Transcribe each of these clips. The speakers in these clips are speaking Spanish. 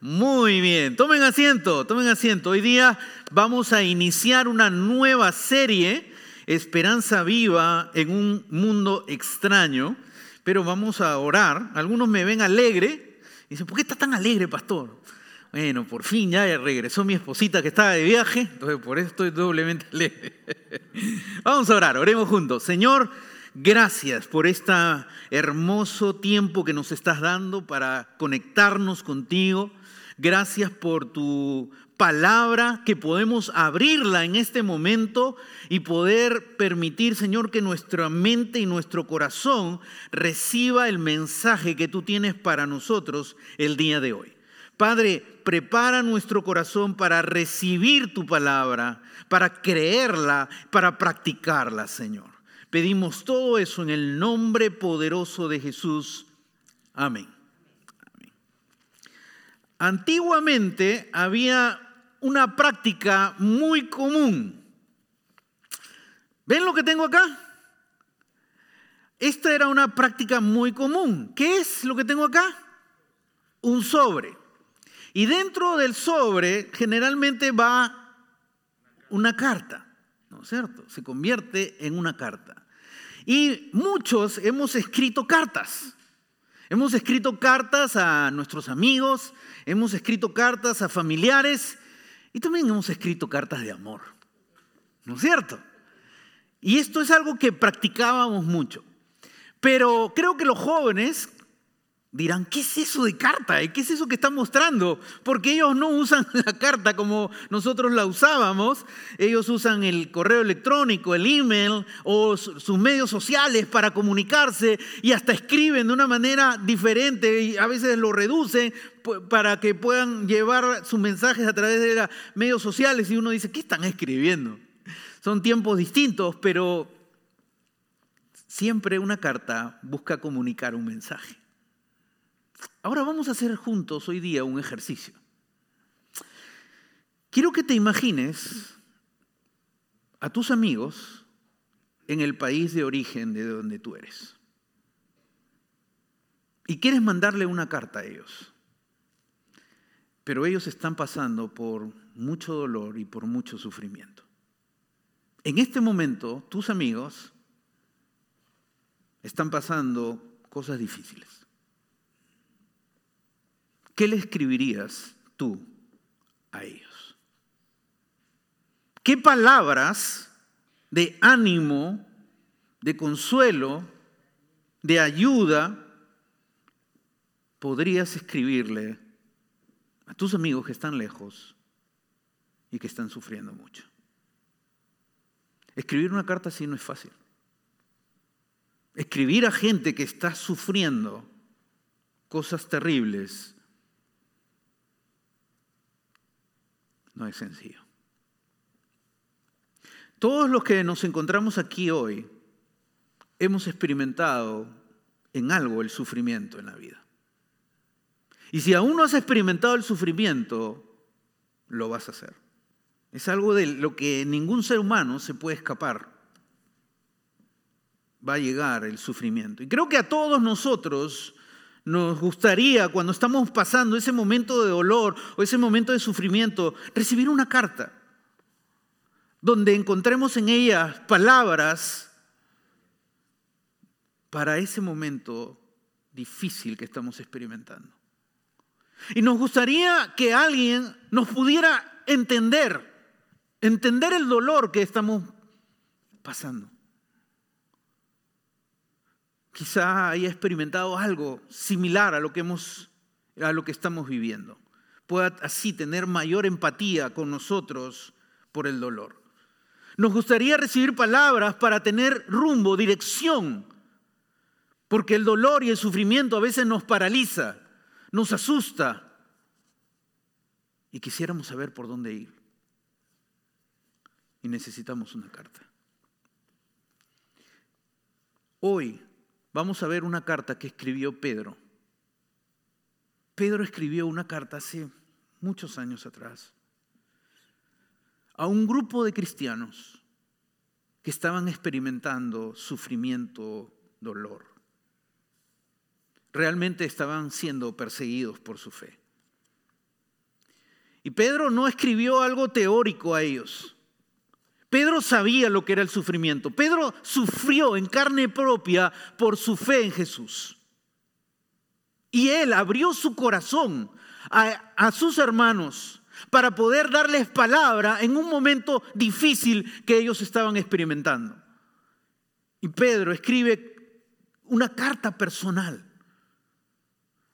Muy bien, tomen asiento, tomen asiento. Hoy día vamos a iniciar una nueva serie, Esperanza Viva en un mundo extraño, pero vamos a orar. Algunos me ven alegre y dicen, ¿por qué está tan alegre, pastor? Bueno, por fin ya regresó mi esposita que estaba de viaje, entonces por eso estoy doblemente alegre. Vamos a orar, oremos juntos. Señor, gracias por este hermoso tiempo que nos estás dando para conectarnos contigo. Gracias por tu palabra, que podemos abrirla en este momento y poder permitir, Señor, que nuestra mente y nuestro corazón reciba el mensaje que tú tienes para nosotros el día de hoy. Padre, prepara nuestro corazón para recibir tu palabra, para creerla, para practicarla, Señor. Pedimos todo eso en el nombre poderoso de Jesús. Amén. Antiguamente había una práctica muy común. ¿Ven lo que tengo acá? Esta era una práctica muy común. ¿Qué es lo que tengo acá? Un sobre. Y dentro del sobre generalmente va una carta, ¿no es cierto? Se convierte en una carta. Y muchos hemos escrito cartas. Hemos escrito cartas a nuestros amigos, hemos escrito cartas a familiares y también hemos escrito cartas de amor. ¿No es cierto? Y esto es algo que practicábamos mucho. Pero creo que los jóvenes dirán, ¿qué es eso de carta? ¿Qué es eso que está mostrando? Porque ellos no usan la carta como nosotros la usábamos. Ellos usan el correo electrónico, el email o sus medios sociales para comunicarse y hasta escriben de una manera diferente y a veces lo reducen para que puedan llevar sus mensajes a través de los medios sociales y uno dice, ¿qué están escribiendo? Son tiempos distintos, pero siempre una carta busca comunicar un mensaje. Ahora vamos a hacer juntos hoy día un ejercicio. Quiero que te imagines a tus amigos en el país de origen de donde tú eres. Y quieres mandarle una carta a ellos. Pero ellos están pasando por mucho dolor y por mucho sufrimiento. En este momento, tus amigos están pasando cosas difíciles. ¿Qué le escribirías tú a ellos? ¿Qué palabras de ánimo, de consuelo, de ayuda podrías escribirle a tus amigos que están lejos y que están sufriendo mucho? Escribir una carta así no es fácil. Escribir a gente que está sufriendo cosas terribles no es sencillo. Todos los que nos encontramos aquí hoy hemos experimentado en algo el sufrimiento en la vida. Y si aún no has experimentado el sufrimiento, lo vas a hacer. Es algo de lo que ningún ser humano se puede escapar. Va a llegar el sufrimiento. Y creo que a todos nosotros nos gustaría, cuando estamos pasando ese momento de dolor o ese momento de sufrimiento, recibir una carta donde encontremos en ella palabras para ese momento difícil que estamos experimentando. Y nos gustaría que alguien nos pudiera entender, entender el dolor que estamos pasando quizá haya experimentado algo similar a lo que, hemos, a lo que estamos viviendo. Pueda así tener mayor empatía con nosotros por el dolor. Nos gustaría recibir palabras para tener rumbo, dirección, porque el dolor y el sufrimiento a veces nos paraliza, nos asusta y quisiéramos saber por dónde ir. Y necesitamos una carta. Hoy Vamos a ver una carta que escribió Pedro. Pedro escribió una carta hace muchos años atrás a un grupo de cristianos que estaban experimentando sufrimiento, dolor. Realmente estaban siendo perseguidos por su fe. Y Pedro no escribió algo teórico a ellos. Pedro sabía lo que era el sufrimiento. Pedro sufrió en carne propia por su fe en Jesús. Y él abrió su corazón a, sus hermanos para poder darles palabra en un momento difícil que ellos estaban experimentando. Y Pedro escribe una carta personal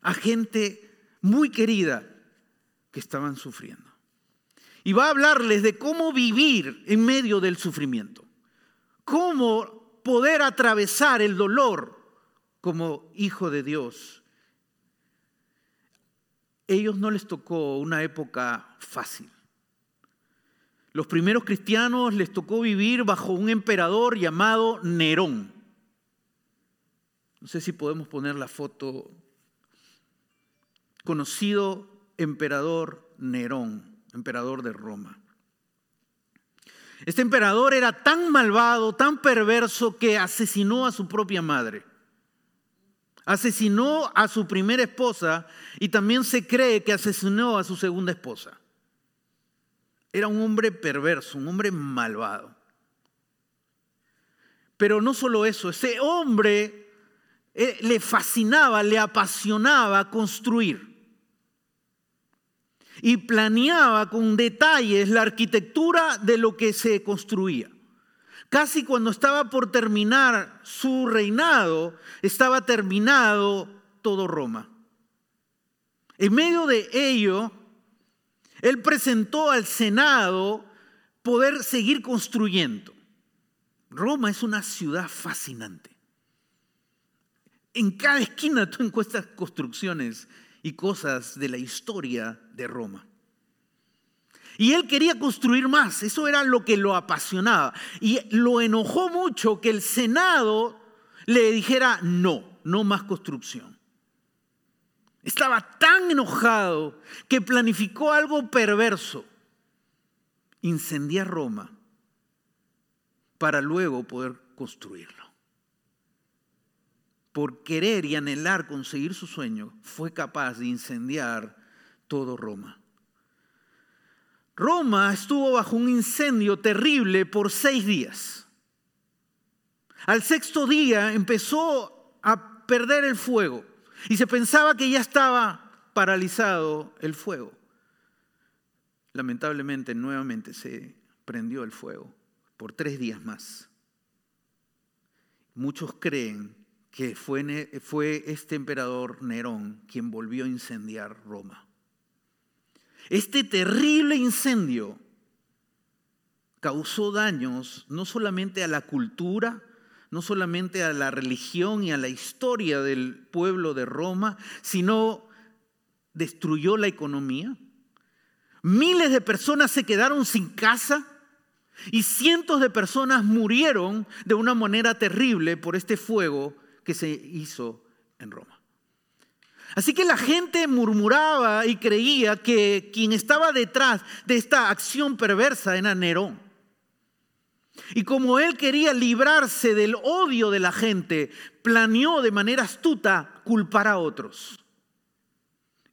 a gente muy querida que estaban sufriendo. Y va a hablarles de cómo vivir en medio del sufrimiento, cómo poder atravesar el dolor como hijo de Dios. Ellos no les tocó una época fácil. Los primeros cristianos les tocó vivir bajo un emperador llamado Nerón. No sé si podemos poner la foto. Conocido emperador Nerón, emperador de Roma. Este emperador era tan malvado, tan perverso, que asesinó a su propia madre. Asesinó a su primera esposa y también se cree que asesinó a su segunda esposa. Era un hombre perverso, un hombre malvado. Pero no solo eso, ese hombre eh, le fascinaba, le apasionaba construir y planeaba con detalles la arquitectura de lo que se construía. Casi cuando estaba por terminar su reinado, estaba terminado todo Roma. En medio de ello, él presentó al Senado poder seguir construyendo. Roma es una ciudad fascinante. En cada esquina tú encuentras construcciones y cosas de la historia de Roma. Y él quería construir más, eso era lo que lo apasionaba. Y lo enojó mucho que el Senado le dijera, no, no más construcción. Estaba tan enojado que planificó algo perverso, incendiar Roma para luego poder construirlo por querer y anhelar conseguir su sueño, fue capaz de incendiar todo Roma. Roma estuvo bajo un incendio terrible por seis días. Al sexto día empezó a perder el fuego y se pensaba que ya estaba paralizado el fuego. Lamentablemente nuevamente se prendió el fuego por tres días más. Muchos creen que fue, fue este emperador Nerón quien volvió a incendiar Roma. Este terrible incendio causó daños no solamente a la cultura, no solamente a la religión y a la historia del pueblo de Roma, sino destruyó la economía. Miles de personas se quedaron sin casa y cientos de personas murieron de una manera terrible por este fuego que se hizo en Roma. Así que la gente murmuraba y creía que quien estaba detrás de esta acción perversa era Nerón. Y como él quería librarse del odio de la gente, planeó de manera astuta culpar a otros.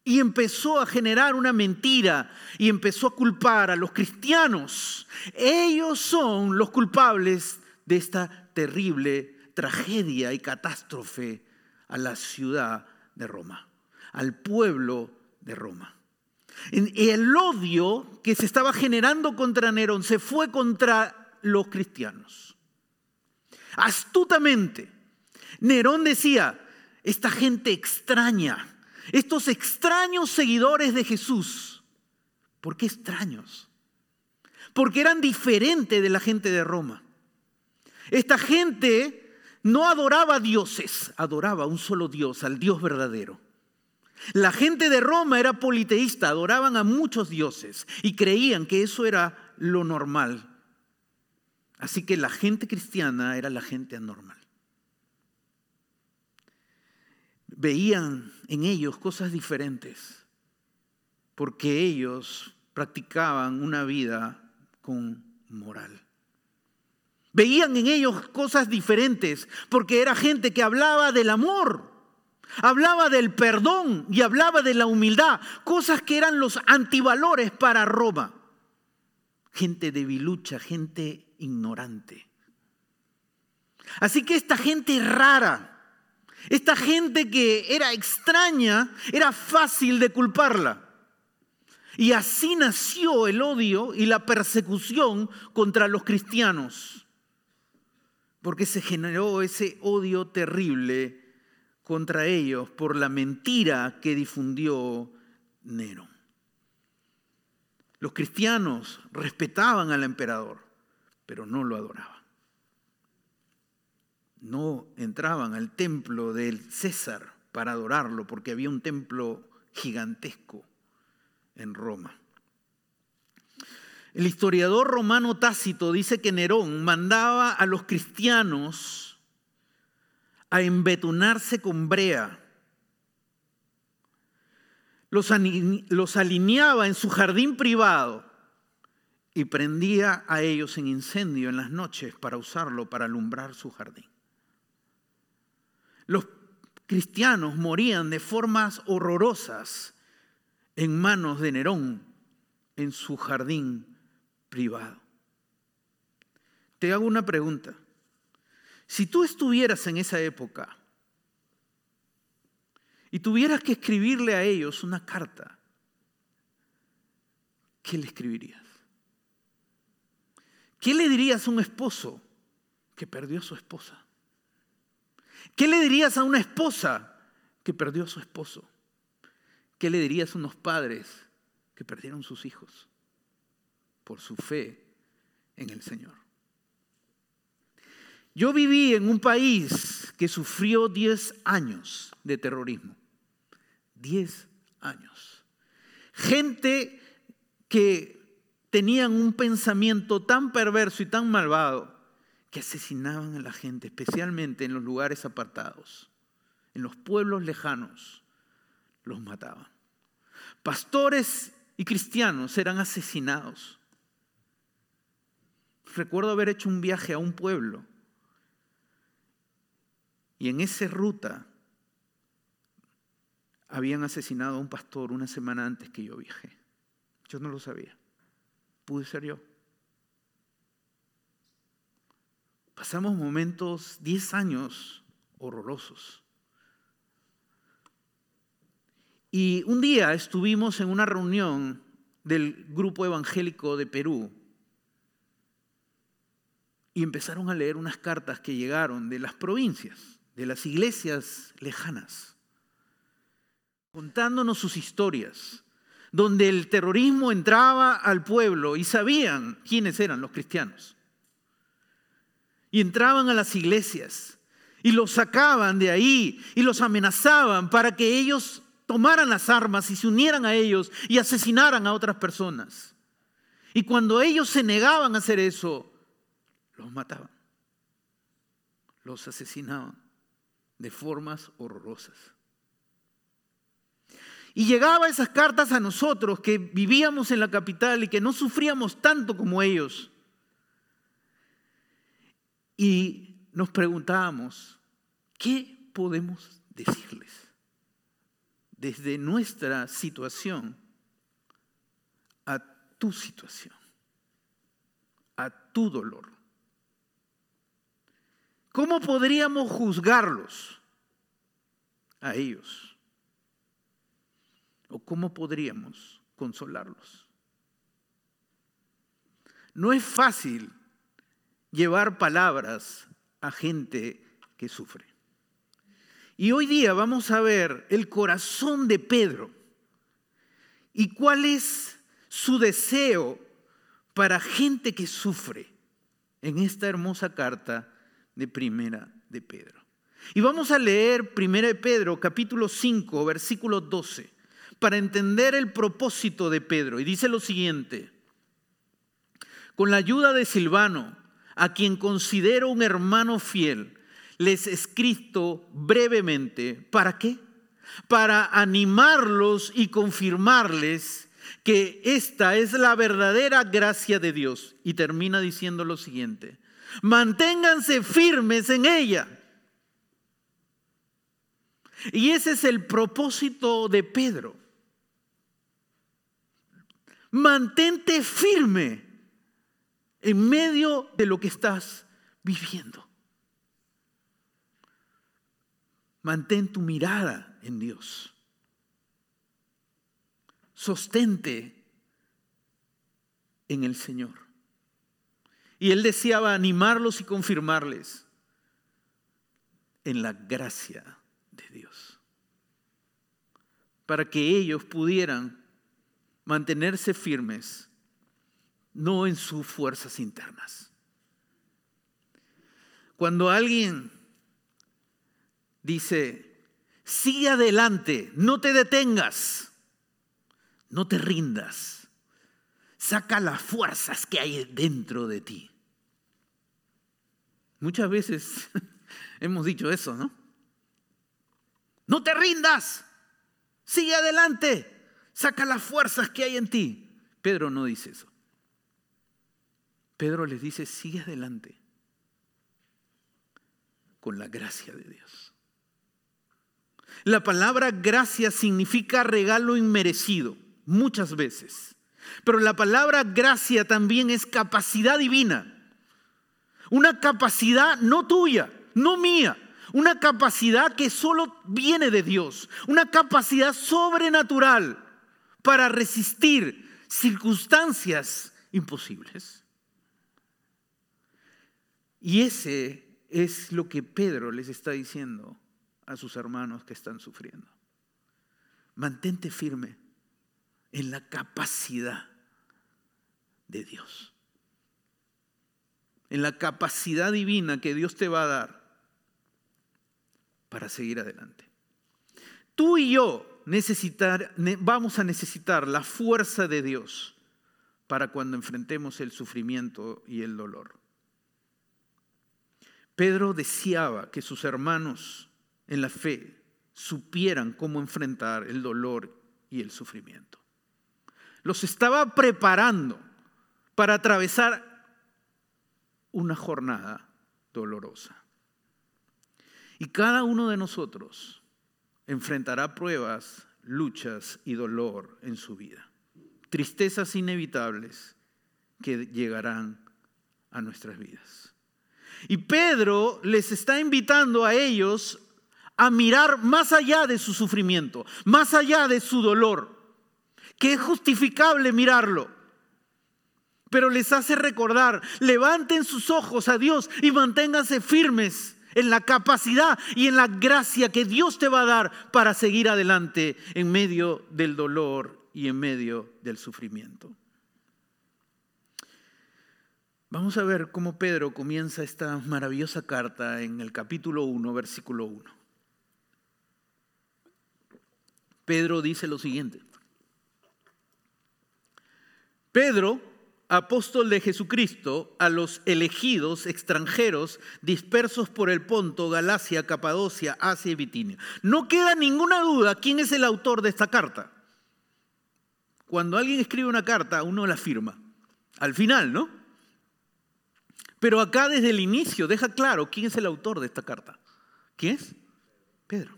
Y empezó a generar una mentira y empezó a culpar a los cristianos. Ellos son los culpables de esta terrible tragedia y catástrofe a la ciudad de Roma, al pueblo de Roma. El odio que se estaba generando contra Nerón se fue contra los cristianos. Astutamente, Nerón decía, esta gente extraña, estos extraños seguidores de Jesús, ¿por qué extraños? Porque eran diferentes de la gente de Roma. Esta gente no adoraba dioses, adoraba a un solo Dios, al Dios verdadero. La gente de Roma era politeísta, adoraban a muchos dioses y creían que eso era lo normal. Así que la gente cristiana era la gente anormal. Veían en ellos cosas diferentes porque ellos practicaban una vida con moral. Veían en ellos cosas diferentes, porque era gente que hablaba del amor, Hablaba del perdón y hablaba de la humildad, cosas que eran los antivalores para Roma. Gente debilucha, gente ignorante. Así que esta gente rara, esta gente que era extraña, era fácil de culparla. Y así nació el odio y la persecución contra los cristianos. Porque se generó ese odio terrible contra ellos por la mentira que difundió Nero. Los cristianos respetaban al emperador, pero no lo adoraban. No entraban al templo del César para adorarlo, porque había un templo gigantesco en Roma. El historiador romano Tácito dice que Nerón mandaba a los cristianos a embetunarse con brea. Los, alineaba en su jardín privado y prendía a ellos en incendio en las noches para usarlo para alumbrar su jardín. Los cristianos morían de formas horrorosas en manos de Nerón en su jardín privado. Te hago una pregunta. Si tú estuvieras en esa época y tuvieras que escribirle a ellos una carta, ¿qué le escribirías? ¿Qué le dirías a un esposo que perdió a su esposa? ¿Qué le dirías a una esposa que perdió a su esposo? ¿Qué le dirías a unos padres que perdieron sus hijos por su fe en el Señor? Yo viví en un país que sufrió 10 años de terrorismo. 10 años. Gente que tenían un pensamiento tan perverso y tan malvado que asesinaban a la gente, especialmente en los lugares apartados, en los pueblos lejanos, los mataban. Pastores y cristianos eran asesinados. Recuerdo haber hecho un viaje a un pueblo y en esa ruta habían asesinado a un pastor una semana antes que yo viajé. Yo no lo sabía. Pude ser yo. Pasamos momentos, 10 años horrorosos. Y un día estuvimos en una reunión del grupo evangélico de Perú y empezaron a leer unas cartas que llegaron de las provincias de las iglesias lejanas, contándonos sus historias, donde el terrorismo entraba al pueblo y sabían quiénes eran los cristianos. Y entraban a las iglesias y los sacaban de ahí y los amenazaban para que ellos tomaran las armas y se unieran a ellos y asesinaran a otras personas. Y cuando ellos se negaban a hacer eso, los mataban, los asesinaban de formas horrorosas. Y llegaba esas cartas a nosotros que vivíamos en la capital y que no sufríamos tanto como ellos. Y nos preguntábamos, ¿qué podemos decirles desde nuestra situación a tu situación, a tu dolor? ¿Cómo podríamos juzgarlos a ellos? ¿O cómo podríamos consolarlos? No es fácil llevar palabras a gente que sufre. Y hoy día vamos a ver el corazón de Pedro y cuál es su deseo para gente que sufre en esta hermosa carta de Primera de Pedro. Y vamos a leer Primera de Pedro, capítulo 5, versículo 12, para entender el propósito de Pedro. Y dice lo siguiente, con la ayuda de Silvano, a quien considero un hermano fiel, les escrito brevemente, ¿para qué? Para animarlos y confirmarles que esta es la verdadera gracia de Dios. Y termina diciendo lo siguiente, Manténganse firmes en ella. Y ese es el propósito de Pedro. Mantente firme en medio de lo que estás viviendo. Mantén tu mirada en Dios. Sostente en el Señor. Y él deseaba animarlos y confirmarles en la gracia de Dios. Para que ellos pudieran mantenerse firmes, no en sus fuerzas internas. Cuando alguien dice, sigue adelante, no te detengas, no te rindas, saca las fuerzas que hay dentro de ti. Muchas veces hemos dicho eso, ¿no? No te rindas, sigue adelante, saca las fuerzas que hay en ti. Pedro no dice eso. Pedro les dice, sigue adelante con la gracia de Dios. La palabra gracia significa regalo inmerecido, muchas veces. Pero la palabra gracia también es capacidad divina. Una capacidad no tuya, no mía. Una capacidad que solo viene de Dios. Una capacidad sobrenatural para resistir circunstancias imposibles. Y ese es lo que Pedro les está diciendo a sus hermanos que están sufriendo. Mantente firme en la capacidad de Dios. En la capacidad divina que Dios te va a dar para seguir adelante. Tú y yo vamos a necesitar la fuerza de Dios para cuando enfrentemos el sufrimiento y el dolor. Pedro deseaba que sus hermanos en la fe supieran cómo enfrentar el dolor y el sufrimiento. Los estaba preparando para atravesar una jornada dolorosa. Y cada uno de nosotros enfrentará pruebas, luchas y dolor en su vida. Tristezas inevitables que llegarán a nuestras vidas. Y Pedro les está invitando a ellos a mirar más allá de su sufrimiento, más allá de su dolor, que es justificable mirarlo. Pero les hace recordar, levanten sus ojos a Dios y manténganse firmes en la capacidad y en la gracia que Dios te va a dar para seguir adelante en medio del dolor y en medio del sufrimiento. Vamos a ver cómo Pedro comienza esta maravillosa carta en el capítulo 1, versículo 1. Pedro dice lo siguiente. Pedro, apóstol de Jesucristo, a los elegidos extranjeros dispersos por el Ponto, Galacia, Capadocia, Asia y Bitinia. No queda ninguna duda quién es el autor de esta carta. Cuando alguien escribe una carta, uno la firma. Al final, ¿no? Pero acá desde el inicio deja claro quién es el autor de esta carta. ¿Quién es? Pedro.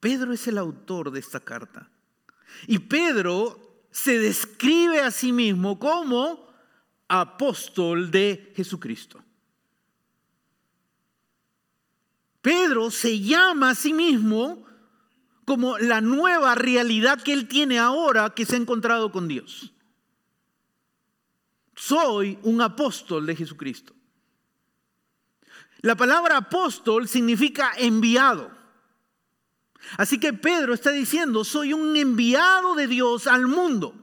Pedro es el autor de esta carta. Y Pedro se describe a sí mismo como apóstol de Jesucristo. Pedro se llama a sí mismo como la nueva realidad que él tiene ahora que se ha encontrado con Dios. Soy un apóstol de Jesucristo. La palabra apóstol significa enviado. Así que Pedro está diciendo, soy un enviado de Dios al mundo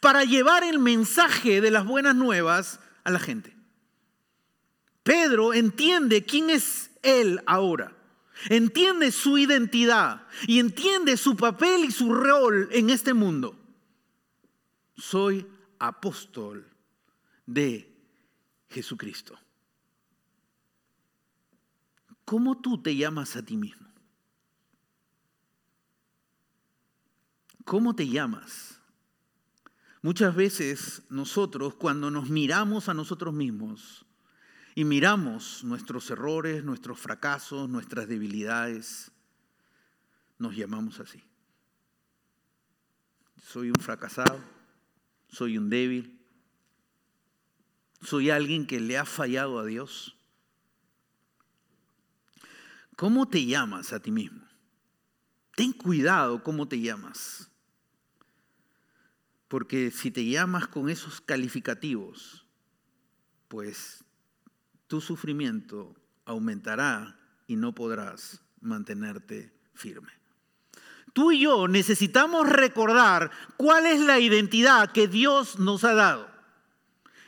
para llevar el mensaje de las buenas nuevas a la gente. Pedro entiende quién es él ahora, entiende su identidad y entiende su papel y su rol en este mundo. Soy apóstol de Jesucristo. ¿Cómo tú te llamas a ti mismo? ¿Cómo te llamas? Muchas veces nosotros, cuando nos miramos a nosotros mismos y miramos nuestros errores, nuestros fracasos, nuestras debilidades, nos llamamos así. Soy un fracasado, soy un débil, soy alguien que le ha fallado a Dios. ¿Cómo te llamas a ti mismo? Ten cuidado cómo te llamas. Porque si te llamas con esos calificativos, pues tu sufrimiento aumentará y no podrás mantenerte firme. Tú y yo necesitamos recordar cuál es la identidad que Dios nos ha dado.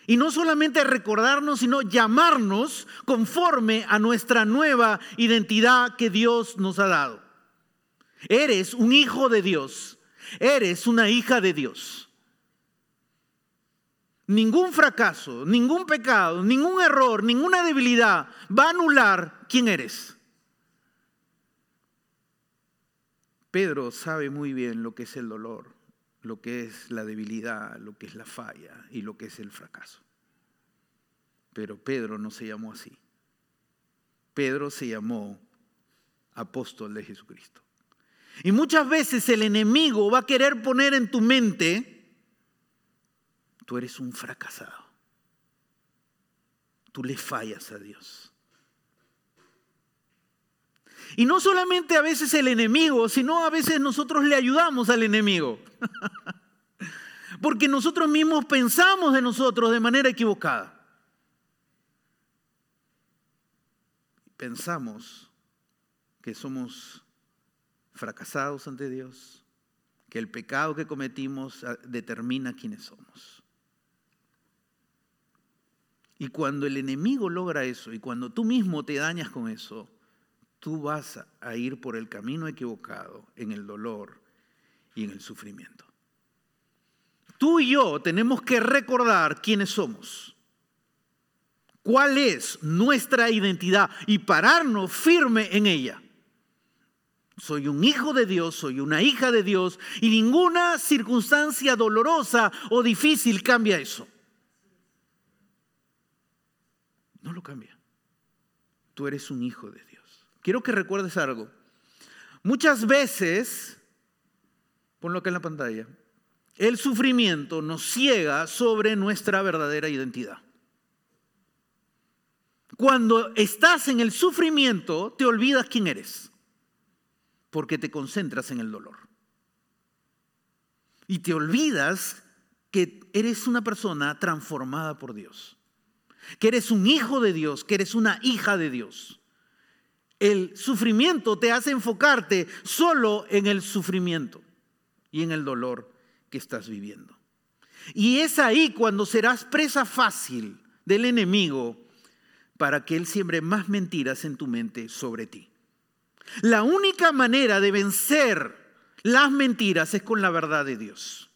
Y no solamente recordarnos, sino llamarnos conforme a nuestra nueva identidad que Dios nos ha dado. Eres un hijo de Dios. Eres una hija de Dios. Ningún fracaso, ningún pecado, ningún error, ninguna debilidad va a anular quién eres. Pedro sabe muy bien lo que es el dolor, lo que es la debilidad, lo que es la falla y lo que es el fracaso. Pero Pedro no se llamó así. Pedro se llamó apóstol de Jesucristo. Y muchas veces el enemigo va a querer poner en tu mente, tú eres un fracasado. Tú le fallas a Dios. Y no solamente a veces el enemigo, sino a veces nosotros le ayudamos al enemigo. Porque nosotros mismos pensamos de nosotros de manera equivocada. Pensamos que somos fracasados ante Dios, que el pecado que cometimos ah, determina quiénes somos. Y cuando el enemigo logra eso y cuando tú mismo te dañas con eso, tú vas a ir por el camino equivocado en el dolor y en el sufrimiento. Tú y yo tenemos que recordar quiénes somos, cuál es nuestra identidad y pararnos firme en ella. Soy un hijo de Dios, soy una hija de Dios y ninguna circunstancia dolorosa o difícil cambia eso. No lo cambia. Tú eres un hijo de Dios. Quiero que recuerdes algo. Muchas veces, ponlo acá en la pantalla, el sufrimiento nos ciega sobre nuestra verdadera identidad. Cuando estás en el sufrimiento, te olvidas quién eres porque te concentras en el dolor. Y te olvidas que eres una persona transformada por Dios, que eres un hijo de Dios, que eres una hija de Dios. El sufrimiento te hace enfocarte solo en el sufrimiento y en el dolor que estás viviendo. Y es ahí cuando serás presa fácil del enemigo para que él siembre más mentiras en tu mente sobre ti. La única manera de vencer las mentiras es con la verdad de Dios.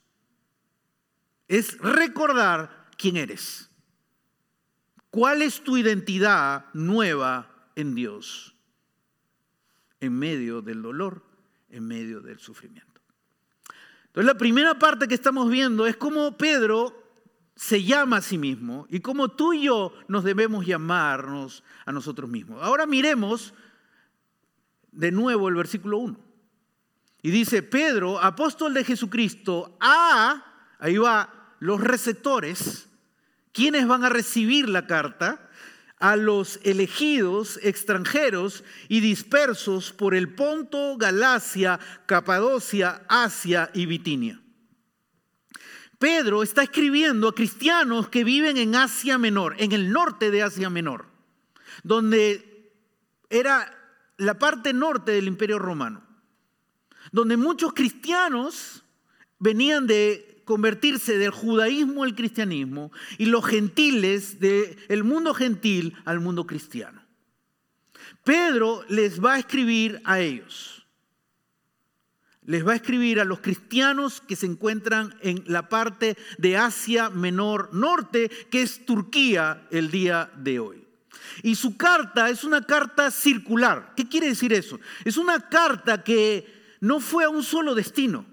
Es recordar quién eres. ¿Cuál es tu identidad nueva en Dios? En medio del dolor, en medio del sufrimiento. Entonces la primera parte que estamos viendo es cómo Pedro se llama a sí mismo y cómo tú y yo nos debemos llamarnos a nosotros mismos. Ahora miremos de nuevo el versículo 1. Y dice, Pedro, apóstol de Jesucristo, a, ahí va, los receptores, quienes van a recibir la carta, a los elegidos extranjeros y dispersos por el Ponto, Galacia, Capadocia, Asia y Bitinia. Pedro está escribiendo a cristianos que viven en Asia Menor, en el norte de Asia Menor, donde era la parte norte del imperio romano, donde muchos cristianos venían de convertirse del judaísmo al cristianismo y los gentiles del mundo gentil al mundo cristiano. Pedro les va a escribir a ellos. Les va a escribir a los cristianos que se encuentran en la parte de Asia Menor Norte, que es Turquía el día de hoy. Y su carta es una carta circular. ¿Qué quiere decir eso? Es una carta que no fue a un solo destino.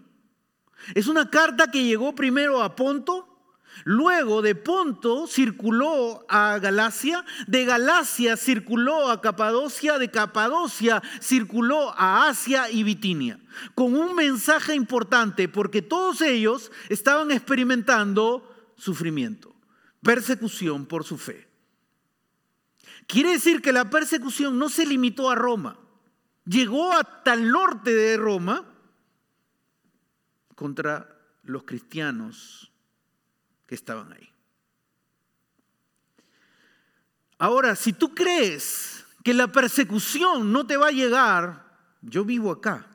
Es una carta que llegó primero a Ponto, Luego de Ponto circuló a Galacia, de Galacia circuló a Capadocia, de Capadocia circuló a Asia y Bitinia, con un mensaje importante porque todos ellos estaban experimentando sufrimiento, persecución por su fe. Quiere decir que la persecución no se limitó a Roma, llegó hasta el norte de Roma contra los cristianos que estaban ahí. Ahora, si tú crees que la persecución no te va a llegar, yo vivo acá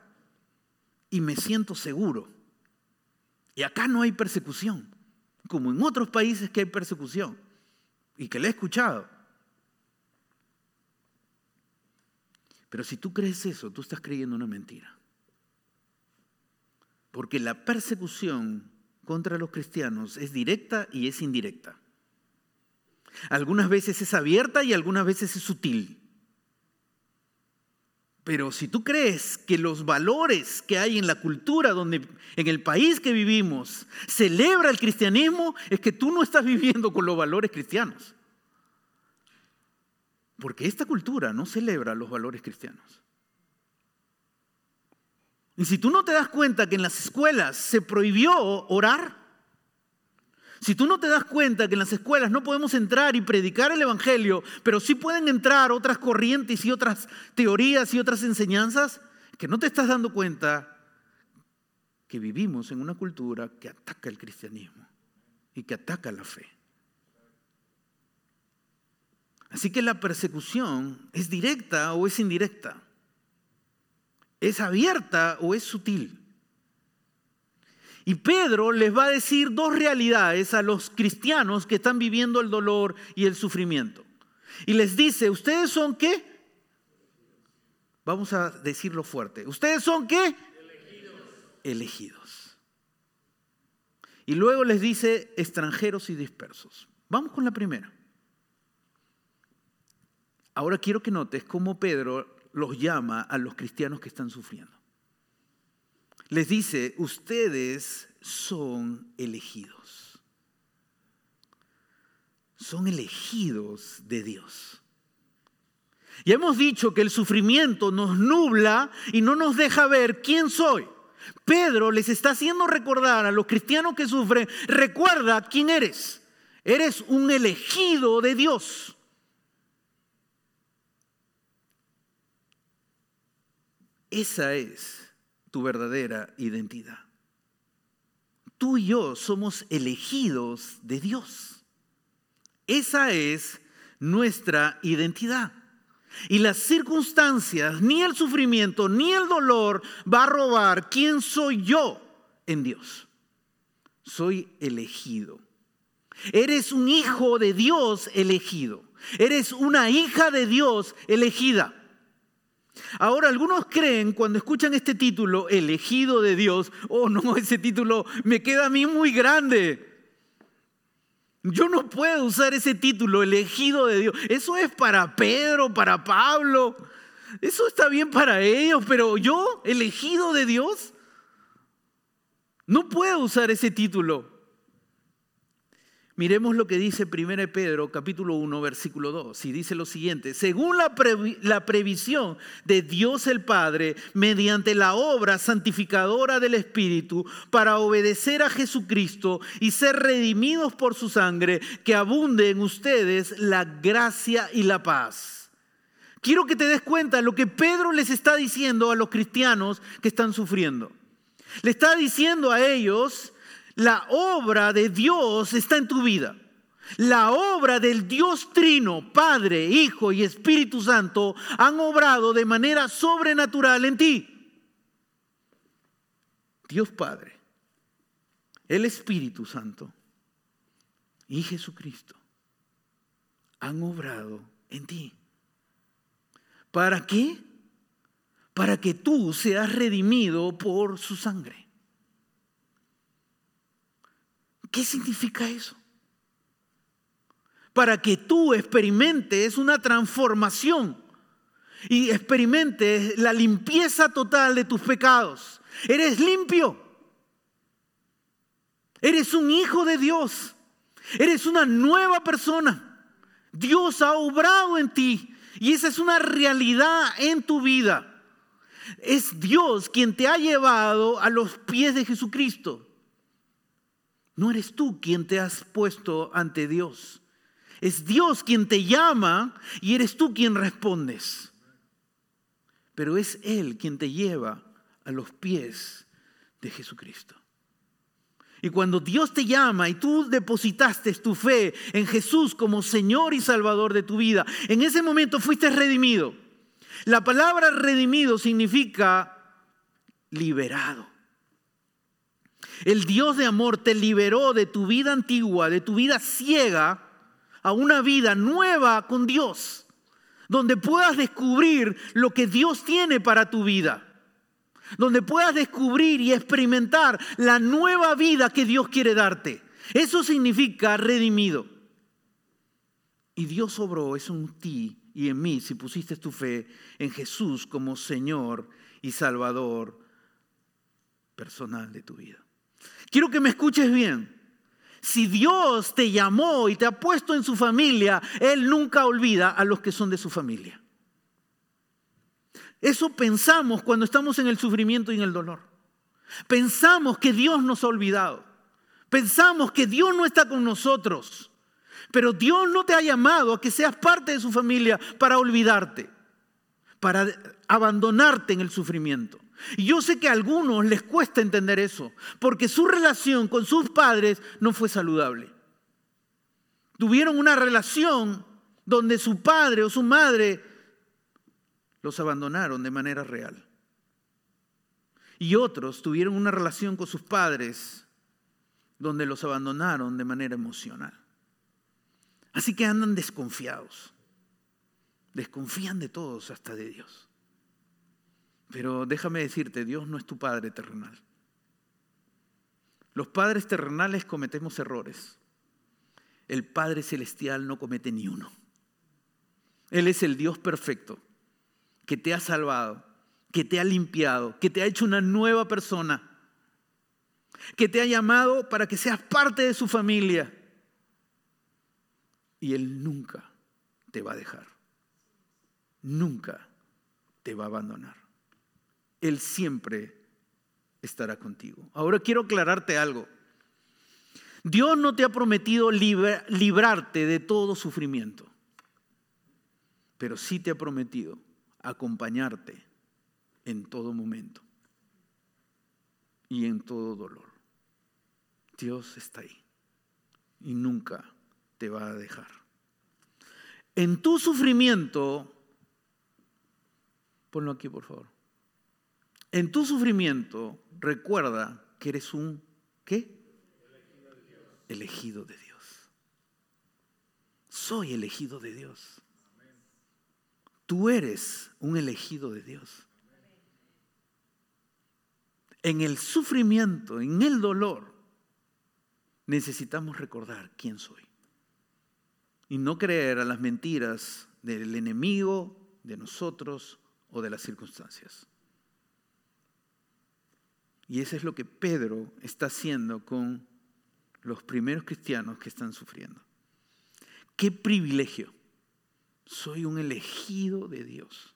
y me siento seguro. Y acá no hay persecución, como en otros países que hay persecución y que le he escuchado. Pero si tú crees eso, tú estás creyendo una mentira. Porque la persecución contra los cristianos es directa y es indirecta. Algunas veces es abierta y algunas veces es sutil. Pero si tú crees que los valores que hay en la cultura, donde en el país que vivimos, celebra el cristianismo, es que tú no estás viviendo con los valores cristianos. Porque esta cultura no celebra los valores cristianos. Y si tú no te das cuenta que en las escuelas se prohibió orar, si tú no te das cuenta que en las escuelas no podemos entrar y predicar el Evangelio, pero sí pueden entrar otras corrientes y otras teorías y otras enseñanzas, que no te estás dando cuenta que vivimos en una cultura que ataca el cristianismo y que ataca la fe. Así que la persecución es directa o es indirecta. ¿Es abierta o es sutil? Y Pedro les va a decir dos realidades a los cristianos que están viviendo el dolor y el sufrimiento. Y les dice, ¿ustedes son qué? Vamos a decirlo fuerte. ¿Ustedes son qué? Elegidos. Elegidos. Y luego les dice extranjeros y dispersos. Vamos con la primera. Ahora quiero que notes cómo Pedro los llama a los cristianos que están sufriendo. Les dice, ustedes son elegidos. Son elegidos de Dios. Y hemos dicho que el sufrimiento nos nubla y no nos deja ver quién soy. Pedro les está haciendo recordar a los cristianos que sufren, recuerda quién eres. Eres un elegido de Dios. Esa es tu verdadera identidad. Tú y yo somos elegidos de Dios. Esa es nuestra identidad. Y las circunstancias, ni el sufrimiento, ni el dolor va a robar quién soy yo en Dios. Soy elegido. Eres un hijo de Dios elegido. Eres una hija de Dios elegida. Ahora, algunos creen cuando escuchan este título, elegido de Dios, oh no, ese título me queda a mí muy grande. Yo no puedo usar ese título, elegido de Dios. Eso es para Pedro, para Pablo. Eso está bien para ellos, pero yo, elegido de Dios, no puedo usar ese título. Miremos lo que dice 1 Pedro capítulo 1 versículo 2 y dice lo siguiente, según la, la, previsión de Dios el Padre, mediante la obra santificadora del Espíritu, para obedecer a Jesucristo y ser redimidos por su sangre, que abunde en ustedes la gracia y la paz. Quiero que te des cuenta lo que Pedro les está diciendo a los cristianos que están sufriendo. Le está diciendo a ellos, la obra de Dios está en tu vida. La obra del Dios Trino, Padre, Hijo y Espíritu Santo han obrado de manera sobrenatural en ti. Dios Padre, el Espíritu Santo y Jesucristo han obrado en ti. ¿Para qué? Para que tú seas redimido por su sangre. ¿Qué significa eso? Para que tú experimentes una transformación y experimentes la limpieza total de tus pecados. Eres limpio. Eres un hijo de Dios. Eres una nueva persona. Dios ha obrado en ti y esa es una realidad en tu vida. Es Dios quien te ha llevado a los pies de Jesucristo. No eres tú quien te has puesto ante Dios. Es Dios quien te llama y eres tú quien respondes. Pero es Él quien te lleva a los pies de Jesucristo. Y cuando Dios te llama y tú depositaste tu fe en Jesús como Señor y Salvador de tu vida, en ese momento fuiste redimido. La palabra redimido significa liberado. El Dios de amor te liberó de tu vida antigua, de tu vida ciega, a una vida nueva con Dios, donde puedas descubrir lo que Dios tiene para tu vida, donde puedas descubrir y experimentar la nueva vida que Dios quiere darte. Eso significa redimido. Y Dios obró eso en ti y en mí si pusiste tu fe en Jesús como Señor y Salvador personal de tu vida. Quiero que me escuches bien. Si Dios te llamó y te ha puesto en su familia, Él nunca olvida a los que son de su familia. Eso pensamos cuando estamos en el sufrimiento y en el dolor. Pensamos que Dios nos ha olvidado. Pensamos que Dios no está con nosotros. Pero Dios no te ha llamado a que seas parte de su familia para olvidarte, para abandonarte en el sufrimiento. Y yo sé que a algunos les cuesta entender eso, porque su relación con sus padres no fue saludable. Tuvieron una relación donde su padre o su madre los abandonaron de manera real. Y otros tuvieron una relación con sus padres donde los abandonaron de manera emocional. Así que andan desconfiados. Desconfían de todos, hasta de Dios. Pero déjame decirte, Dios no es tu Padre terrenal. Los padres terrenales cometemos errores. El Padre Celestial no comete ni uno. Él es el Dios perfecto que te ha salvado, que te ha limpiado, que te ha hecho una nueva persona, que te ha llamado para que seas parte de su familia y Él nunca te va a dejar. Nunca te va a abandonar. Él siempre estará contigo. Ahora quiero aclararte algo. Dios no te ha prometido librarte de todo sufrimiento, pero sí te ha prometido acompañarte en todo momento y en todo dolor. Dios está ahí y nunca te va a dejar. En tu sufrimiento, ponlo aquí por favor. En tu sufrimiento, recuerda que eres un, ¿qué? Elegido de Dios. Soy elegido de Dios. Tú eres un elegido de Dios. En el sufrimiento, en el dolor, necesitamos recordar quién soy y no creer a las mentiras del enemigo, de nosotros o de las circunstancias. Y eso es lo que Pedro está haciendo con los primeros cristianos que están sufriendo. Qué privilegio. Soy un elegido de Dios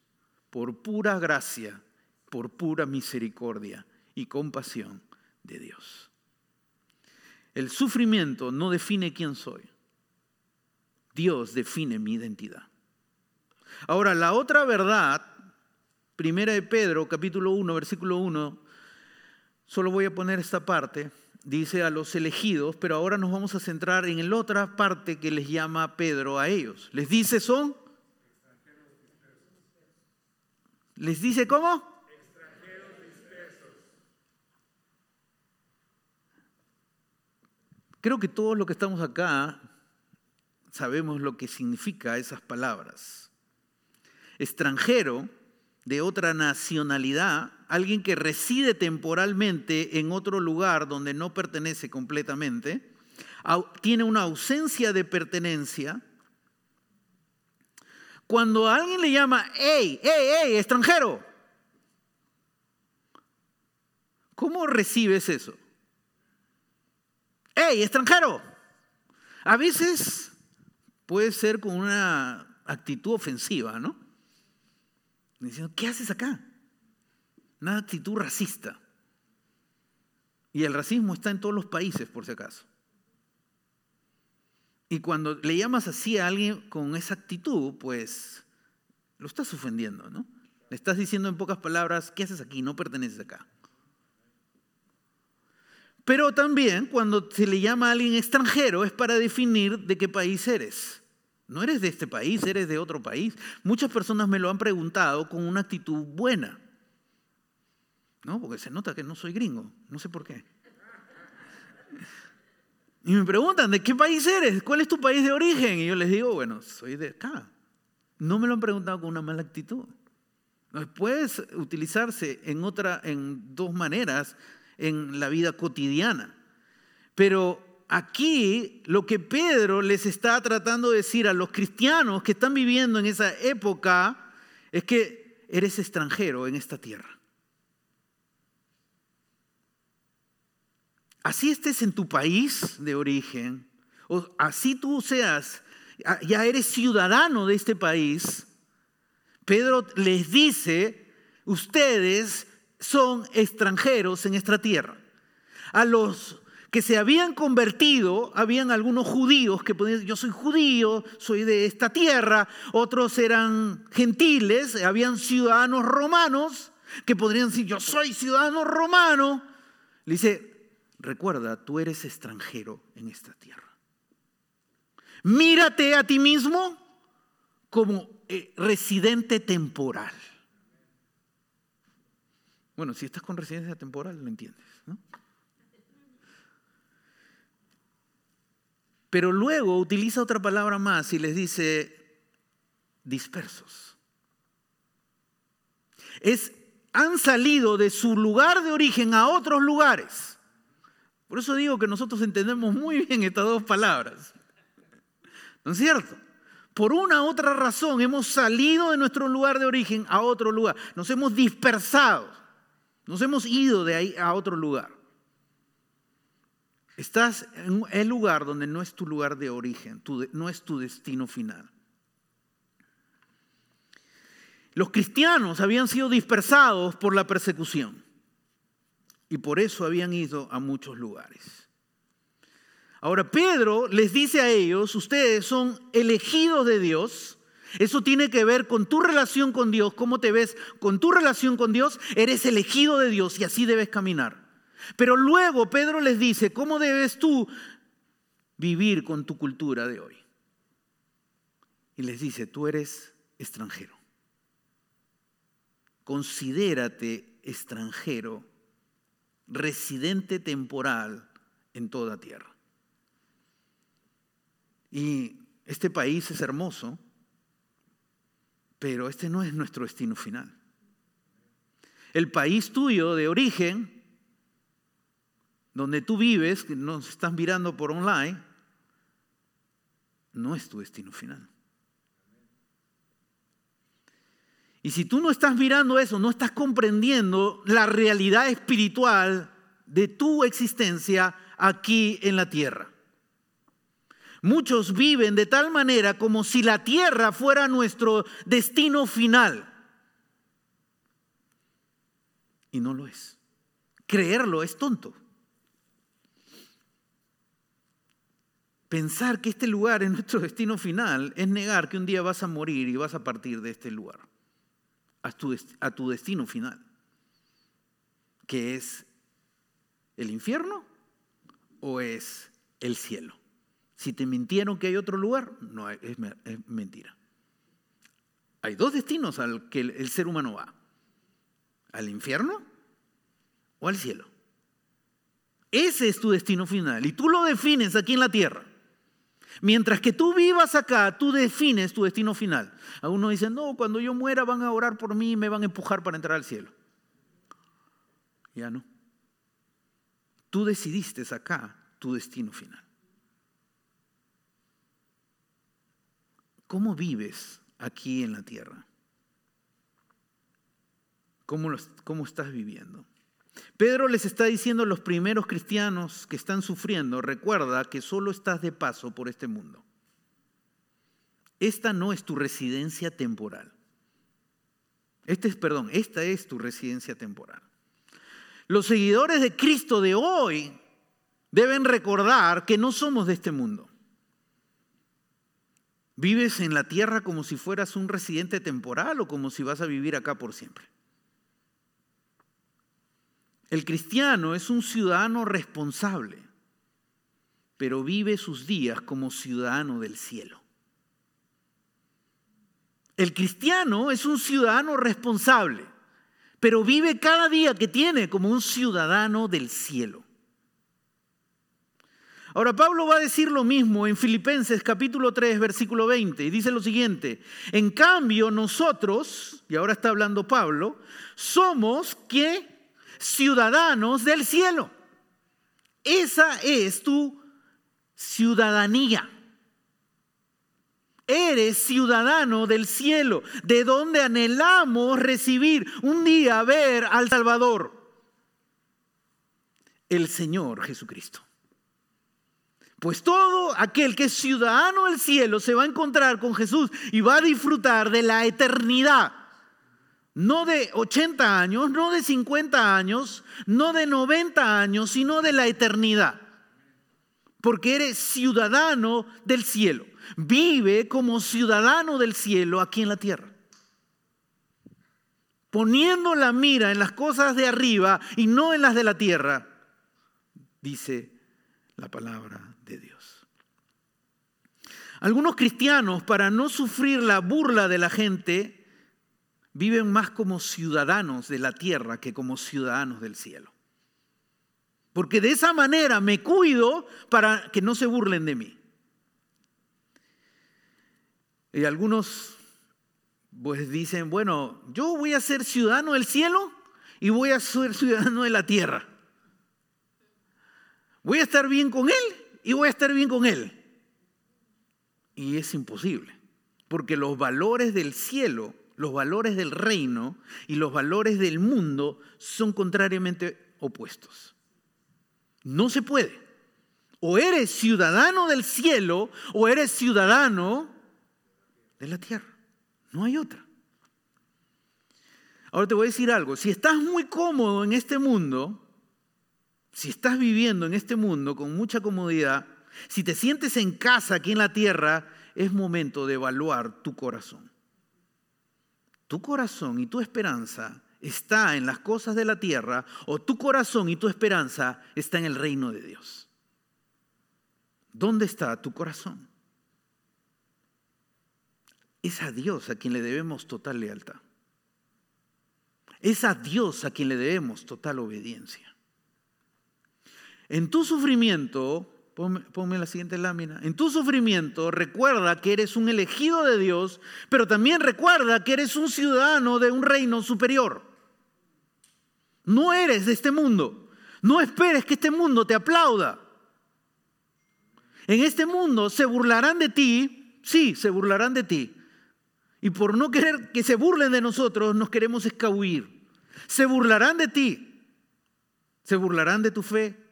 por pura gracia, por pura misericordia y compasión de Dios. El sufrimiento no define quién soy. Dios define mi identidad. Ahora, la otra verdad, primera de Pedro, capítulo 1, versículo 1, solo voy a poner esta parte, dice a los elegidos, pero ahora nos vamos a centrar en la otra parte que les llama Pedro a ellos. Les dice son... Les dice cómo? Creo que todos los que estamos acá sabemos lo que significa esas palabras. Extranjero de otra nacionalidad, alguien que reside temporalmente en otro lugar donde no pertenece completamente, tiene una ausencia de pertenencia. Cuando alguien le llama, hey, hey, hey, extranjero, ¿cómo recibes eso? Hey, extranjero. A veces puede ser con una actitud ofensiva, ¿no? Diciendo, ¿qué haces acá? Una actitud racista. Y el racismo está en todos los países, por si acaso. Y cuando le llamas así a alguien con esa actitud, pues lo estás ofendiendo, ¿no? Le estás diciendo en pocas palabras, ¿qué haces aquí? No perteneces acá. Pero también cuando se le llama a alguien extranjero es para definir de qué país eres. No eres de este país, eres de otro país. Muchas personas me lo han preguntado con una actitud buena. ¿No? Porque se nota que no soy gringo. No sé por qué. Y me preguntan, ¿de qué país eres? ¿Cuál es tu país de origen? Y yo les digo, bueno, soy de acá. No me lo han preguntado con una mala actitud. Puede utilizarse en, en dos maneras en la vida cotidiana. Pero aquí lo que Pedro les está tratando de decir a los cristianos que están viviendo en esa época es que eres extranjero en esta tierra. así estés en tu país de origen, o así tú seas, ya eres ciudadano de este país, Pedro les dice, ustedes son extranjeros en esta tierra. A los que se habían convertido, habían algunos judíos que podían yo soy judío, soy de esta tierra, otros eran gentiles, habían ciudadanos romanos que podrían decir, yo soy ciudadano romano. Le dice, recuerda, tú eres extranjero en esta tierra. Mírate a ti mismo como eh, residente temporal. Bueno, si estás con residencia temporal, lo entiendes, ¿no? Pero luego utiliza otra palabra más y les dice dispersos. Es, han salido de su lugar de origen a otros lugares. Por eso digo que nosotros entendemos muy bien estas dos palabras. ¿No es cierto? Por una u otra razón hemos salido de nuestro lugar de origen a otro lugar. Nos hemos dispersado. Nos hemos ido de ahí a otro lugar. Estás en el lugar donde no es tu lugar de origen, no es tu destino final. Los cristianos habían sido dispersados por la persecución y por eso habían ido a muchos lugares. Ahora Pedro les dice a ellos, ustedes son elegidos de Dios, eso tiene que ver con tu relación con Dios, cómo te ves con tu relación con Dios, eres elegido de Dios y así debes caminar. Pero luego Pedro les dice, ¿cómo debes tú vivir con tu cultura de hoy? Y les dice, tú eres extranjero. Considérate extranjero residente temporal en toda tierra. Y este país es hermoso, pero este no es nuestro destino final. El país tuyo de origen, donde tú vives, que nos estás mirando por online, no es tu destino final. Y si tú no estás mirando eso, no estás comprendiendo la realidad espiritual de tu existencia aquí en la tierra. Muchos viven de tal manera como si la tierra fuera nuestro destino final. Y no lo es. Creerlo es tonto. Pensar que este lugar es nuestro destino final es negar que un día vas a morir y vas a partir de este lugar a tu, destino final, que es el infierno o es el cielo. Si te mintieron que hay otro lugar, no es, mentira. Hay dos destinos al que el ser humano va. Al infierno o al cielo. Ese es tu destino final y tú lo defines aquí en la tierra. Mientras que tú vivas acá, tú defines tu destino final. Algunos dicen, no, cuando yo muera van a orar por mí y me van a empujar para entrar al cielo. Ya no. Tú decidiste acá tu destino final. ¿Cómo vives aquí en la tierra? ¿Cómo, ¿Cómo estás viviendo? Pedro les está diciendo a los primeros cristianos que están sufriendo, recuerda que solo estás de paso por este mundo. Esta no es tu residencia temporal. Este es, perdón, esta es tu residencia temporal. Los seguidores de Cristo de hoy deben recordar que no somos de este mundo. ¿Vives en la tierra como si fueras un residente temporal o como si vas a vivir acá por siempre? El cristiano es un ciudadano responsable, pero vive sus días como ciudadano del cielo. El cristiano es un ciudadano responsable, pero vive cada día que tiene como un ciudadano del cielo. Ahora Pablo va a decir lo mismo en Filipenses capítulo 3 versículo 20 y dice lo siguiente, en cambio nosotros, y ahora está hablando Pablo, somos que ciudadanos del cielo. Esa es tu ciudadanía. Eres ciudadano del cielo, de donde anhelamos recibir un día ver al Salvador, el Señor Jesucristo. Pues todo aquel que es ciudadano del cielo se va a encontrar con Jesús y va a disfrutar de la eternidad no de 80 años, no de 50 años, no de 90 años, sino de la eternidad. Porque eres ciudadano del cielo. Vive como ciudadano del cielo aquí en la tierra. Poniendo la mira en las cosas de arriba y no en las de la tierra, dice la palabra de Dios. Algunos cristianos, para no sufrir la burla de la gente, viven más como ciudadanos de la tierra que como ciudadanos del cielo. Porque de esa manera me cuido para que no se burlen de mí. Y algunos pues dicen, bueno, yo voy a ser ciudadano del cielo y voy a ser ciudadano de la tierra. Voy a estar bien con él y voy a estar bien con él. Y es imposible, porque los valores del cielo los valores del reino y los valores del mundo son contrariamente opuestos. No se puede. O eres ciudadano del cielo o eres ciudadano de la tierra. No hay otra. Ahora te voy a decir algo. Si estás muy cómodo en este mundo, si estás viviendo en este mundo con mucha comodidad, si te sientes en casa aquí en la tierra, es momento de evaluar tu corazón tu corazón y tu esperanza está en las cosas de la tierra o tu corazón y tu esperanza está en el reino de Dios. ¿Dónde está tu corazón? Es a Dios a quien le debemos total lealtad. Es a Dios a quien le debemos total obediencia. En tu sufrimiento Ponme, la siguiente lámina. En tu sufrimiento recuerda que eres un elegido de Dios, pero también recuerda que eres un ciudadano de un reino superior. No eres de este mundo. No esperes que este mundo te aplauda. En este mundo se burlarán de ti, sí, se burlarán de ti. Y por no querer que se burlen de nosotros, nos queremos escabullir. Se burlarán de ti. Se burlarán de tu fe,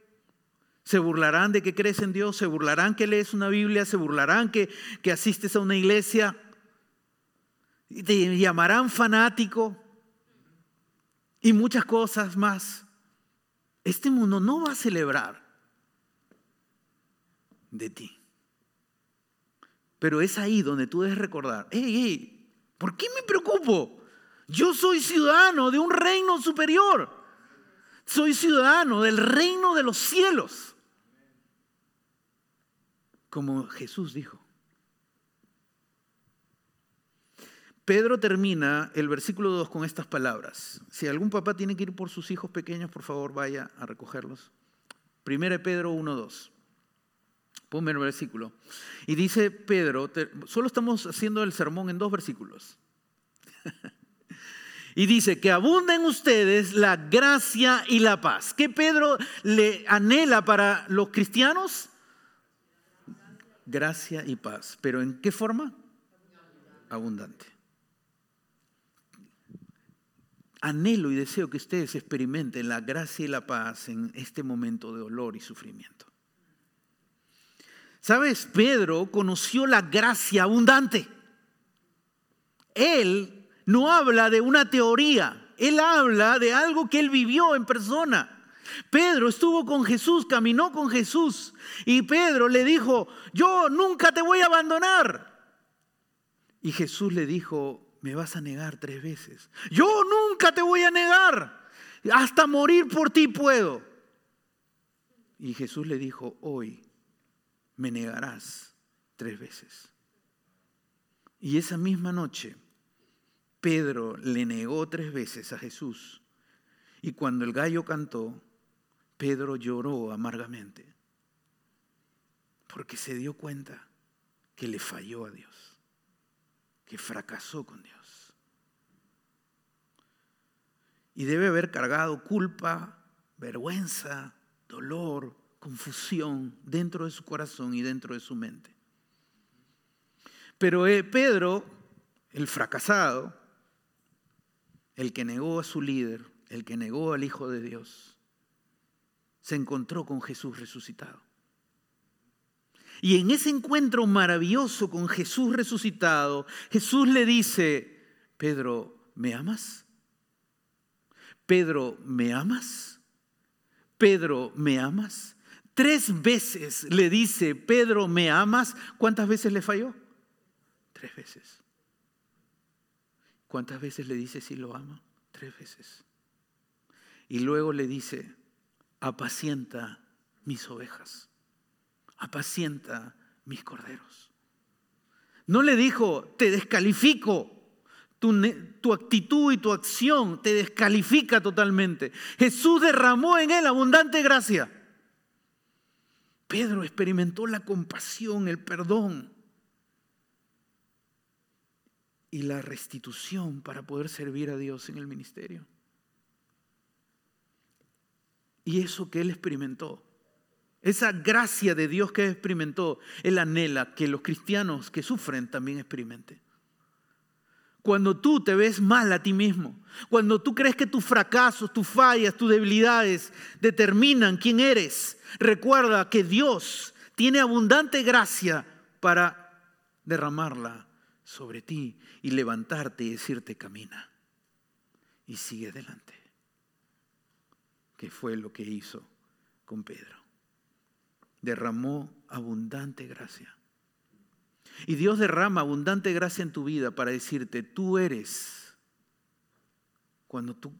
se burlarán de que crees en Dios, se burlarán que lees una Biblia, se burlarán que, que asistes a una iglesia, y te llamarán fanático y muchas cosas más. Este mundo no va a celebrar de ti. Pero es ahí donde tú debes recordar, hey, hey, ¿por qué me preocupo? Yo soy ciudadano de un reino superior. Soy ciudadano del reino de los cielos como Jesús dijo. Pedro termina el versículo 2 con estas palabras. Si algún papá tiene que ir por sus hijos pequeños, por favor vaya a recogerlos. Primera Pedro 1.2. Ponme el versículo. Y dice Pedro, solo estamos haciendo el sermón en dos versículos. y dice que abunda en ustedes la gracia y la paz. ¿Qué Pedro le anhela para los cristianos? Gracia y paz. ¿Pero en qué forma? Abundante. anhelo y deseo que ustedes experimenten la gracia y la paz en este momento de dolor y sufrimiento. ¿Sabes? Pedro conoció la gracia abundante. Él no habla de una teoría, él habla de algo que él vivió en persona. Pedro estuvo con Jesús, caminó con Jesús y Pedro le dijo, yo nunca te voy a abandonar. Y Jesús le dijo, me vas a negar tres veces. Yo nunca te voy a negar. Hasta morir por ti puedo. Y Jesús le dijo, hoy me negarás tres veces. Y esa misma noche, Pedro le negó tres veces a Jesús. Y cuando el gallo cantó, Pedro lloró amargamente porque se dio cuenta que le falló a Dios, que fracasó con Dios. Y debe haber cargado culpa, vergüenza, dolor, confusión dentro de su corazón y dentro de su mente. Pero eh, Pedro, el fracasado, el que negó a su líder, el que negó al Hijo de Dios, se encontró con Jesús resucitado. Y en ese encuentro maravilloso con Jesús resucitado, Jesús le dice, Pedro, ¿me amas? Pedro, ¿me amas? Pedro, ¿me amas? Tres veces le dice, Pedro, ¿me amas? ¿Cuántas veces le falló? Tres veces. ¿Cuántas veces le dice si lo ama? Tres veces. Y luego le dice, apacienta mis ovejas, apacienta mis corderos. No le dijo, te descalifico. Tu, tu, actitud y tu acción te descalifica totalmente. Jesús derramó en él abundante gracia. Pedro experimentó la compasión, el perdón y la restitución para poder servir a Dios en el ministerio. Y eso que él experimentó, esa gracia de Dios que él experimentó, él anhela que los cristianos que sufren también experimenten. Cuando tú te ves mal a ti mismo, cuando tú crees que tus fracasos, tus fallas, tus debilidades determinan quién eres, recuerda que Dios tiene abundante gracia para derramarla sobre ti y levantarte y decirte camina y sigue adelante que fue lo que hizo con Pedro. Derramó abundante gracia. Y Dios derrama abundante gracia en tu vida para decirte, tú eres, cuando tú,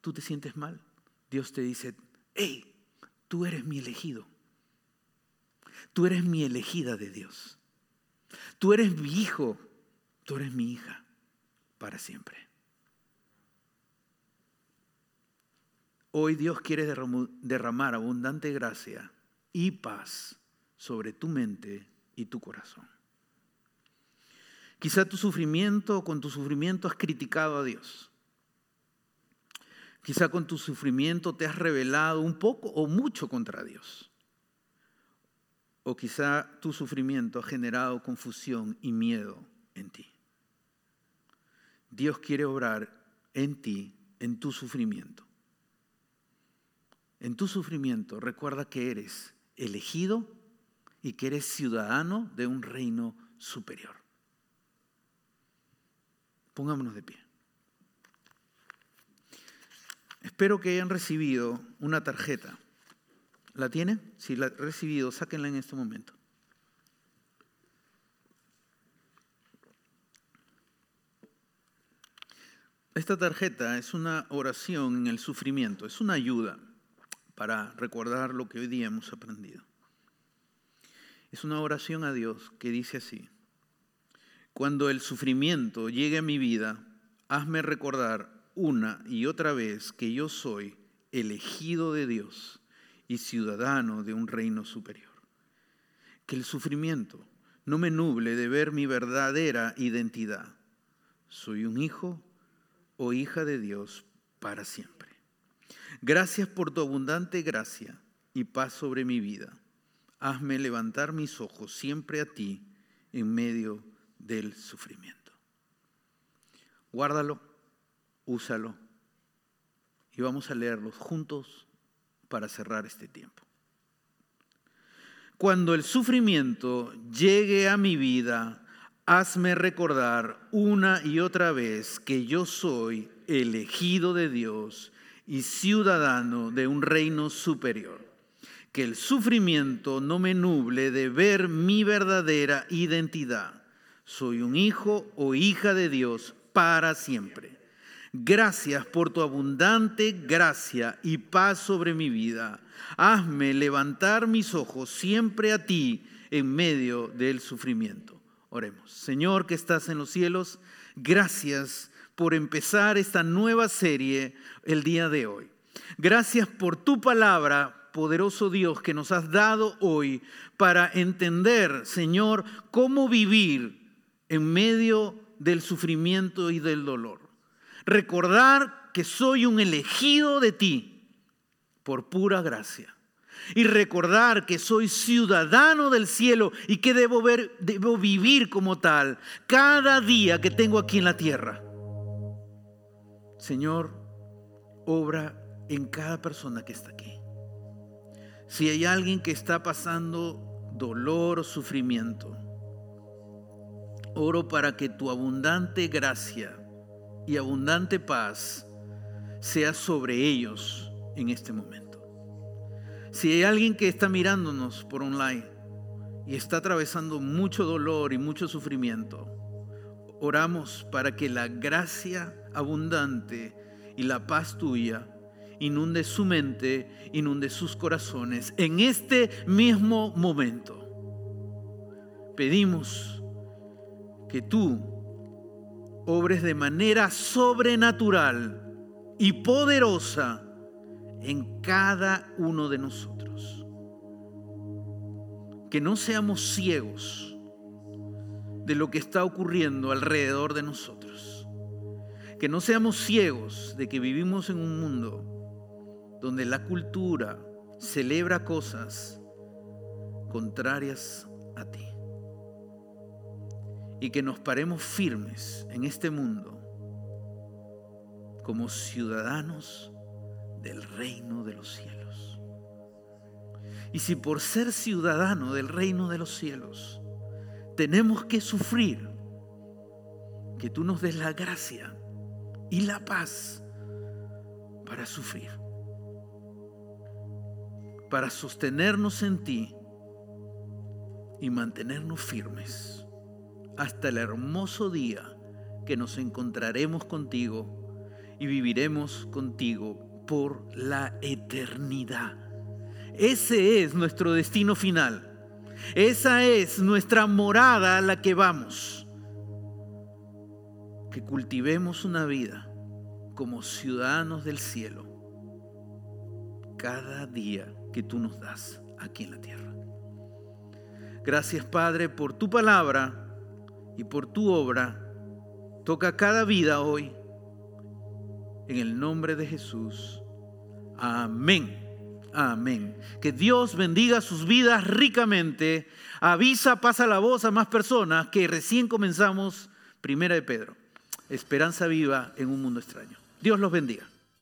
tú te sientes mal, Dios te dice, hey, tú eres mi elegido. Tú eres mi elegida de Dios. Tú eres mi hijo, tú eres mi hija para siempre. Hoy Dios quiere derramar abundante gracia y paz sobre tu mente y tu corazón. Quizá tu sufrimiento, con tu sufrimiento has criticado a Dios. Quizá con tu sufrimiento te has rebelado un poco o mucho contra Dios. O quizá tu sufrimiento ha generado confusión y miedo en ti. Dios quiere obrar en ti, en tu sufrimiento en tu sufrimiento, recuerda que eres elegido y que eres ciudadano de un reino superior. Pongámonos de pie. Espero que hayan recibido una tarjeta. ¿La tienen? Si la han recibido, sáquenla en este momento. Esta tarjeta es una oración en el sufrimiento, es una ayuda para recordar lo que hoy día hemos aprendido. Es una oración a Dios que dice así, cuando el sufrimiento llegue a mi vida, hazme recordar una y otra vez que yo soy elegido de Dios y ciudadano de un reino superior. Que el sufrimiento no me nuble de ver mi verdadera identidad. Soy un hijo o hija de Dios para siempre. Gracias por tu abundante gracia y paz sobre mi vida. Hazme levantar mis ojos siempre a ti en medio del sufrimiento. Guárdalo, úsalo y vamos a leerlos juntos para cerrar este tiempo. Cuando el sufrimiento llegue a mi vida, hazme recordar una y otra vez que yo soy elegido de Dios y ciudadano de un reino superior. Que el sufrimiento no me nuble de ver mi verdadera identidad. Soy un hijo o hija de Dios para siempre. Gracias por tu abundante gracia y paz sobre mi vida. Hazme levantar mis ojos siempre a ti en medio del sufrimiento. Oremos. Señor que estás en los cielos, gracias por empezar esta nueva serie el día de hoy. Gracias por tu palabra, poderoso Dios, que nos has dado hoy para entender, Señor, cómo vivir en medio del sufrimiento y del dolor. Recordar que soy un elegido de ti por pura gracia. Y recordar que soy ciudadano del cielo y que debo, ver, debo vivir como tal cada día que tengo aquí en la tierra. Señor, obra en cada persona que está aquí. Si hay alguien que está pasando dolor o sufrimiento, oro para que tu abundante gracia y abundante paz sea sobre ellos en este momento. Si hay alguien que está mirándonos por online y está atravesando mucho dolor y mucho sufrimiento, oramos para que la gracia abundante y la paz tuya inunde su mente, inunde sus corazones en este mismo momento. Pedimos que tú obres de manera sobrenatural y poderosa en cada uno de nosotros. Que no seamos ciegos de lo que está ocurriendo alrededor de nosotros. Que no seamos ciegos de que vivimos en un mundo donde la cultura celebra cosas contrarias a ti y que nos paremos firmes en este mundo como ciudadanos del reino de los cielos. Y si por ser ciudadano del reino de los cielos tenemos que sufrir, que tú nos des la gracia y la paz para sufrir, para sostenernos en ti y mantenernos firmes hasta el hermoso día que nos encontraremos contigo y viviremos contigo por la eternidad. Ese es nuestro destino final. Esa es nuestra morada a la que vamos. Que cultivemos una vida como ciudadanos del cielo cada día que tú nos das aquí en la tierra. Gracias Padre por tu palabra y por tu obra. Toca cada vida hoy. En el nombre de Jesús. Amén. Amén. Que Dios bendiga sus vidas ricamente. Avisa, pasa la voz a más personas que recién comenzamos Primera de Pedro. Esperanza viva en un mundo extraño. Dios los bendiga.